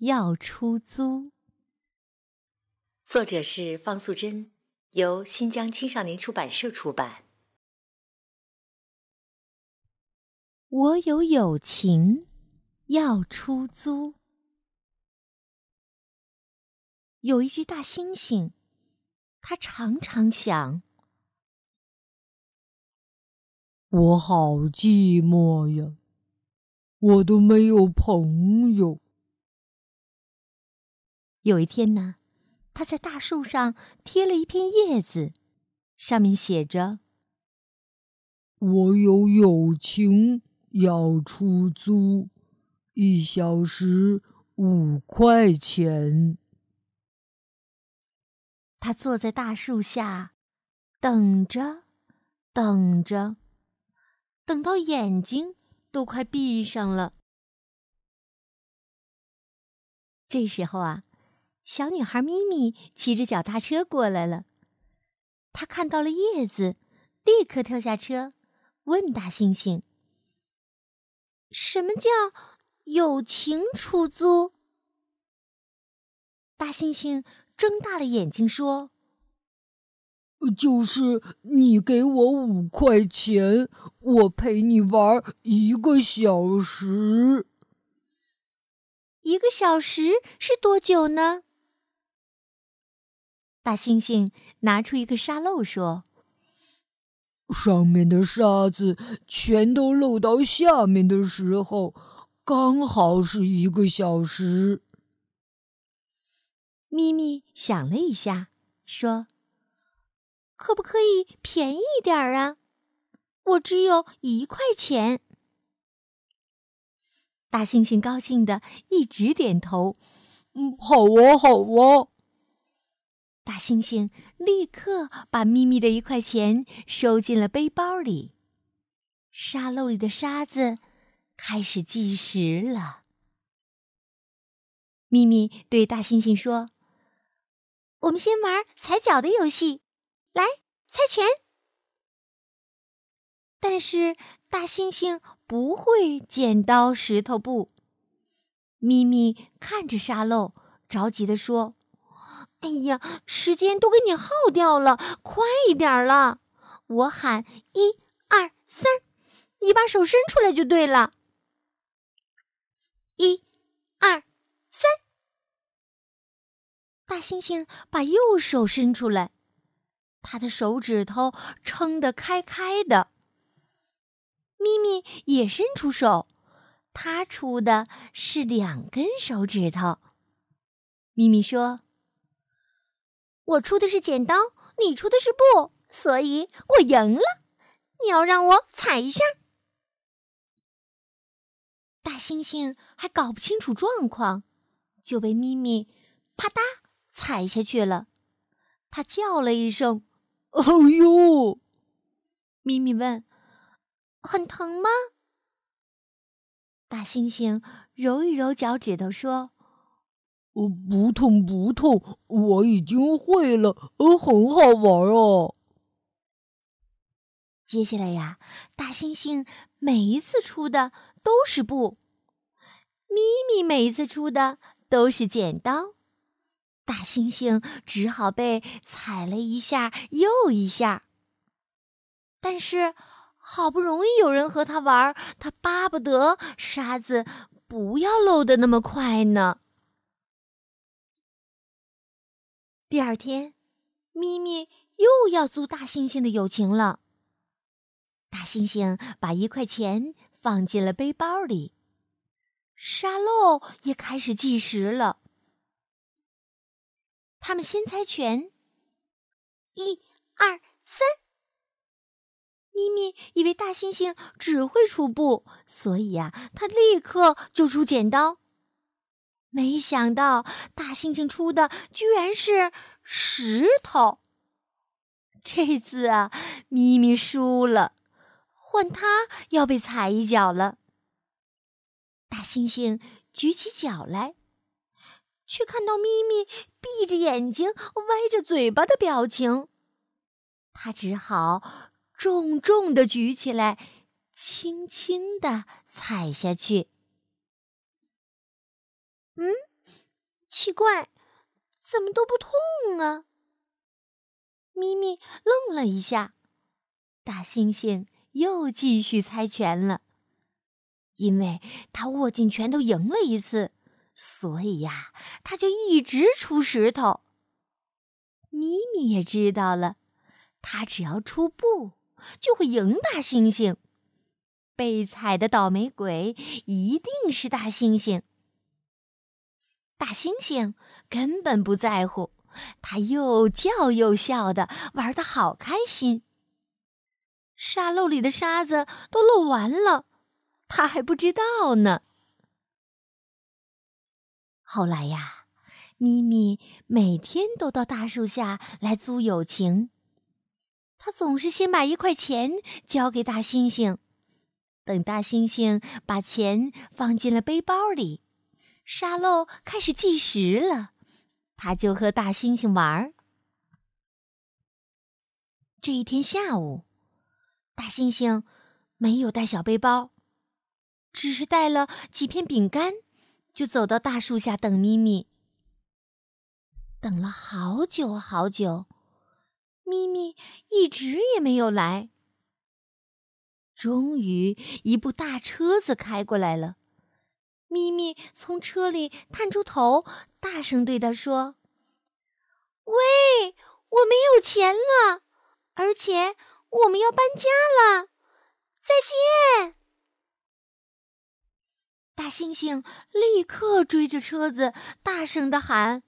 要出租》，作者是方素珍，由新疆青少年出版社出版。我有友情要出租。有一只大猩猩，它常常想。我好寂寞呀，我都没有朋友。有一天呢，他在大树上贴了一片叶子，上面写着：“我有友情要出租，一小时五块钱。”他坐在大树下，等着，等着。等到眼睛都快闭上了，这时候啊，小女孩咪咪骑着脚踏车过来了。她看到了叶子，立刻跳下车，问大猩猩：“什么叫友情出租？”大猩猩睁大了眼睛说。就是你给我五块钱，我陪你玩一个小时。一个小时是多久呢？大猩猩拿出一个沙漏说：“上面的沙子全都漏到下面的时候，刚好是一个小时。”咪咪想了一下，说。可不可以便宜点儿啊？我只有一块钱。大猩猩高兴的一直点头，嗯，好啊，好啊。大猩猩立刻把咪咪的一块钱收进了背包里，沙漏里的沙子开始计时了。咪咪对大猩猩说：“我们先玩踩脚的游戏。”来猜拳，但是大猩猩不会剪刀石头布。咪咪看着沙漏，着急的说：“哎呀，时间都给你耗掉了，快一点了！我喊一二三，你把手伸出来就对了。一、二、三。”大猩猩把右手伸出来。他的手指头撑得开开的。咪咪也伸出手，他出的是两根手指头。咪咪说：“我出的是剪刀，你出的是布，所以我赢了。你要让我踩一下。”大猩猩还搞不清楚状况，就被咪咪啪嗒踩下去了。他叫了一声。哦呦！咪咪问：“很疼吗？”大猩猩揉一揉脚趾头说：“哦，不痛不痛，我已经会了，呃，很好玩哦。”接下来呀，大猩猩每一次出的都是布，咪咪每一次出的都是剪刀。大猩猩只好被踩了一下又一下，但是好不容易有人和他玩，他巴不得沙子不要漏的那么快呢。第二天，咪咪又要租大猩猩的友情了。大猩猩把一块钱放进了背包里，沙漏也开始计时了。他们先猜拳，一、二、三。咪咪以为大猩猩只会出布，所以呀，他立刻就出剪刀。没想到大猩猩出的居然是石头。这次啊，咪咪输了，换他要被踩一脚了。大猩猩举起脚来，却看到咪咪闭着眼睛、歪着嘴巴的表情，他只好重重的举起来，轻轻的踩下去。嗯，奇怪，怎么都不痛啊？咪咪愣了一下，大猩猩又继续猜拳了。因为他握紧拳头赢了一次，所以呀，他就一直出石头。咪咪也知道了，他只要出布，就会赢大猩猩。被踩的倒霉鬼一定是大猩猩。大猩猩根本不在乎。他又叫又笑的，玩的好开心。沙漏里的沙子都漏完了，他还不知道呢。后来呀，咪咪每天都到大树下来租友情。他总是先把一块钱交给大猩猩，等大猩猩把钱放进了背包里，沙漏开始计时了。他就和大猩猩玩儿。这一天下午，大猩猩没有带小背包，只是带了几片饼干，就走到大树下等咪咪。等了好久好久，咪咪一直也没有来。终于，一部大车子开过来了。咪咪从车里探出头，大声对他说：“喂，我没有钱了，而且我们要搬家了，再见！”大猩猩立刻追着车子，大声的喊：“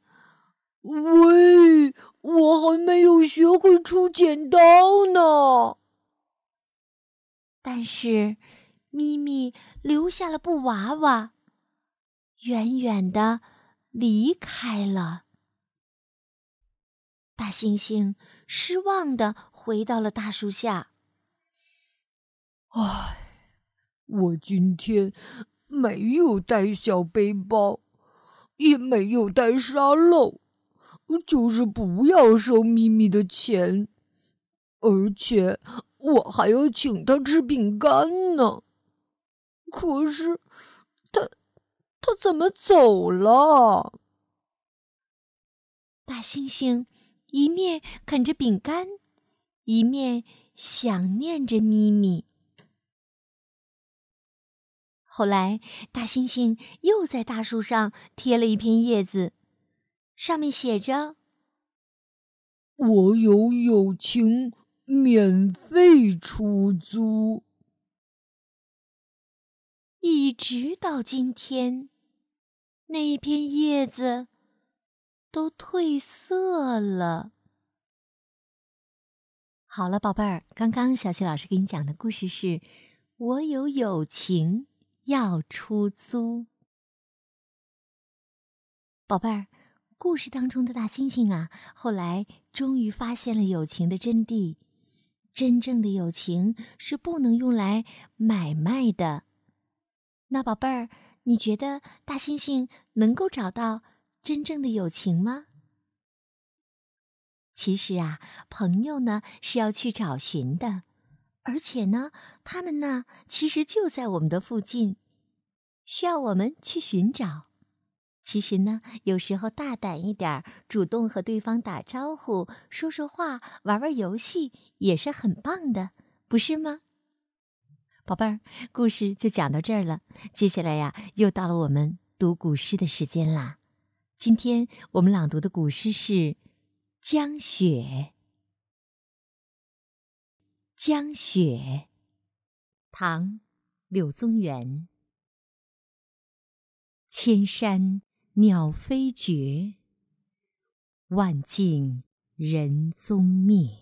喂，我还没有学会出剪刀呢！”但是，咪咪留下了布娃娃。远远的离开了，大猩猩失望的回到了大树下。唉，我今天没有带小背包，也没有带沙漏，就是不要收咪咪的钱，而且我还要请他吃饼干呢。可是。他怎么走了？大猩猩一面啃着饼干，一面想念着咪咪。后来，大猩猩又在大树上贴了一片叶子，上面写着：“我有友情，免费出租。”一直到今天。那一片叶子都褪色了。好了，宝贝儿，刚刚小雪老师给你讲的故事是《我有友情要出租》。宝贝儿，故事当中的大猩猩啊，后来终于发现了友情的真谛。真正的友情是不能用来买卖的。那宝贝儿。你觉得大猩猩能够找到真正的友情吗？其实啊，朋友呢是要去找寻的，而且呢，他们呢其实就在我们的附近，需要我们去寻找。其实呢，有时候大胆一点，主动和对方打招呼、说说话、玩玩游戏，也是很棒的，不是吗？宝贝儿，故事就讲到这儿了。接下来呀，又到了我们读古诗的时间啦。今天我们朗读的古诗是《江雪》。江雪，唐·柳宗元。千山鸟飞绝，万径人踪灭。